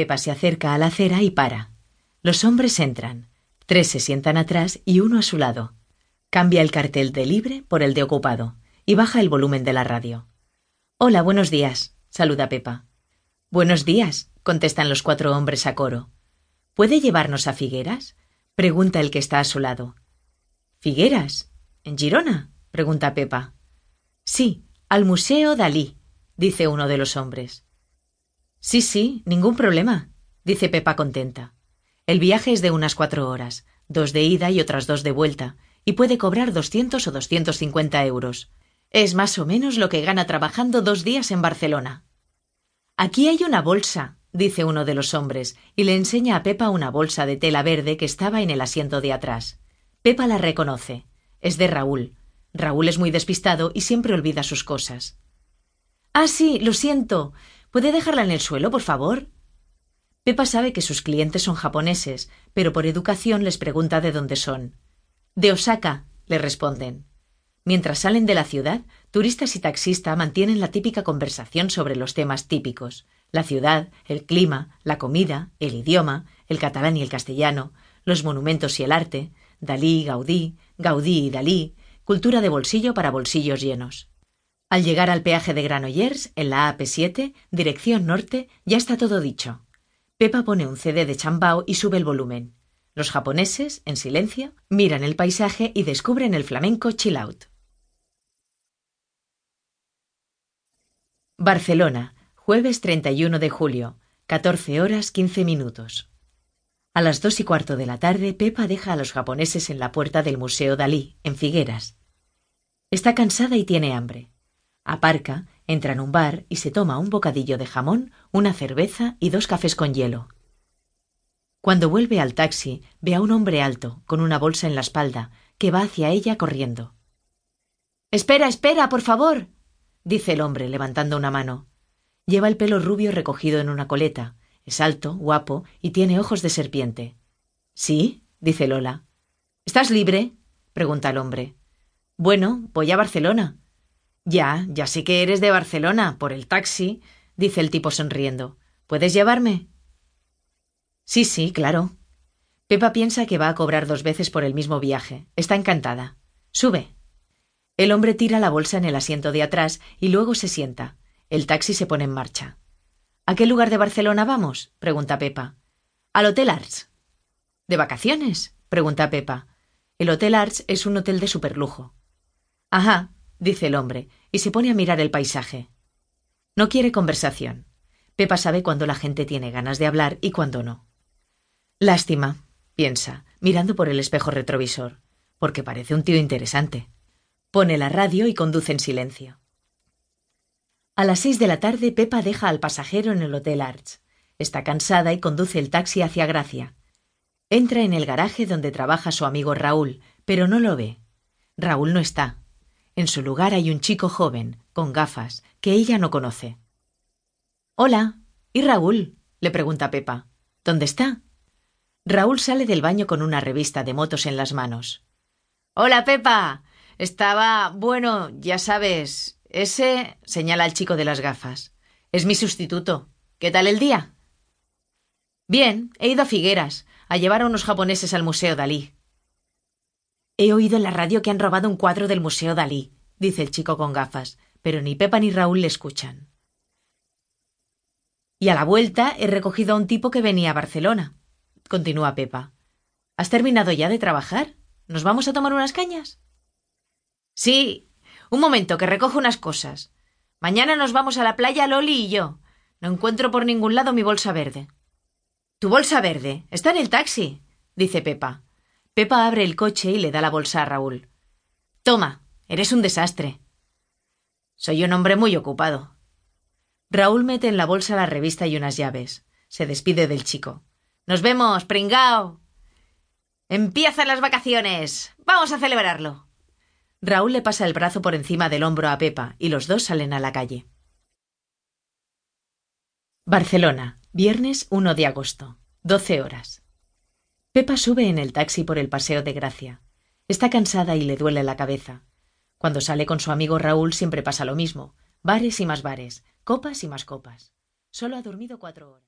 Pepa se acerca a la acera y para. Los hombres entran. Tres se sientan atrás y uno a su lado. Cambia el cartel de libre por el de ocupado y baja el volumen de la radio. Hola, buenos días, saluda Pepa. Buenos días, contestan los cuatro hombres a coro. ¿Puede llevarnos a Figueras? pregunta el que está a su lado. ¿Figueras? ¿En Girona? pregunta Pepa. Sí, al Museo Dalí, dice uno de los hombres. Sí, sí, ningún problema, dice Pepa contenta. El viaje es de unas cuatro horas, dos de ida y otras dos de vuelta, y puede cobrar doscientos o doscientos cincuenta euros. Es más o menos lo que gana trabajando dos días en Barcelona. Aquí hay una bolsa, dice uno de los hombres, y le enseña a Pepa una bolsa de tela verde que estaba en el asiento de atrás. Pepa la reconoce. Es de Raúl. Raúl es muy despistado y siempre olvida sus cosas. Ah, sí, lo siento. ¿Puede dejarla en el suelo, por favor? Pepa sabe que sus clientes son japoneses, pero por educación les pregunta de dónde son. De Osaka, le responden. Mientras salen de la ciudad, turistas y taxista mantienen la típica conversación sobre los temas típicos la ciudad, el clima, la comida, el idioma, el catalán y el castellano, los monumentos y el arte, Dalí, Gaudí, Gaudí y Dalí, cultura de bolsillo para bolsillos llenos. Al llegar al peaje de Granollers, en la AP7, dirección norte, ya está todo dicho. Pepa pone un CD de Chambao y sube el volumen. Los japoneses, en silencio, miran el paisaje y descubren el flamenco chill out. Barcelona, jueves 31 de julio, 14 horas 15 minutos. A las dos y cuarto de la tarde, Pepa deja a los japoneses en la puerta del Museo Dalí, en Figueras. Está cansada y tiene hambre. Aparca, entra en un bar y se toma un bocadillo de jamón, una cerveza y dos cafés con hielo. Cuando vuelve al taxi, ve a un hombre alto, con una bolsa en la espalda, que va hacia ella corriendo. Espera, espera, por favor. dice el hombre, levantando una mano. Lleva el pelo rubio recogido en una coleta, es alto, guapo y tiene ojos de serpiente. ¿Sí? dice Lola. ¿Estás libre? pregunta el hombre. Bueno, voy a Barcelona. Ya, ya sé que eres de Barcelona, por el taxi, dice el tipo sonriendo. ¿Puedes llevarme? Sí, sí, claro. Pepa piensa que va a cobrar dos veces por el mismo viaje. Está encantada. Sube. El hombre tira la bolsa en el asiento de atrás y luego se sienta. El taxi se pone en marcha. ¿A qué lugar de Barcelona vamos? pregunta Pepa. Al Hotel Arts. ¿De vacaciones? pregunta Pepa. El Hotel Arts es un hotel de superlujo. Ajá, dice el hombre, y se pone a mirar el paisaje. No quiere conversación. Pepa sabe cuándo la gente tiene ganas de hablar y cuándo no. Lástima, piensa, mirando por el espejo retrovisor, porque parece un tío interesante. Pone la radio y conduce en silencio. A las seis de la tarde, Pepa deja al pasajero en el Hotel Arts. Está cansada y conduce el taxi hacia Gracia. Entra en el garaje donde trabaja su amigo Raúl, pero no lo ve. Raúl no está. En su lugar hay un chico joven, con gafas, que ella no conoce. Hola. ¿Y Raúl? le pregunta Pepa. ¿Dónde está? Raúl sale del baño con una revista de motos en las manos. Hola, Pepa. Estaba. bueno, ya sabes. Ese. señala al chico de las gafas. Es mi sustituto. ¿Qué tal el día? Bien, he ido a Figueras, a llevar a unos japoneses al Museo Dalí. He oído en la radio que han robado un cuadro del Museo Dalí, dice el chico con gafas, pero ni Pepa ni Raúl le escuchan. Y a la vuelta he recogido a un tipo que venía a Barcelona, continúa Pepa. ¿Has terminado ya de trabajar? ¿Nos vamos a tomar unas cañas? Sí, un momento, que recojo unas cosas. Mañana nos vamos a la playa Loli y yo. No encuentro por ningún lado mi bolsa verde. Tu bolsa verde. Está en el taxi, dice Pepa. Pepa abre el coche y le da la bolsa a Raúl. Toma, eres un desastre. Soy un hombre muy ocupado. Raúl mete en la bolsa la revista y unas llaves. Se despide del chico. Nos vemos, pringao. Empiezan las vacaciones. Vamos a celebrarlo. Raúl le pasa el brazo por encima del hombro a Pepa y los dos salen a la calle. Barcelona, viernes 1 de agosto, 12 horas. Pepa sube en el taxi por el Paseo de Gracia. Está cansada y le duele la cabeza. Cuando sale con su amigo Raúl siempre pasa lo mismo. Bares y más bares, copas y más copas. Solo ha dormido cuatro horas.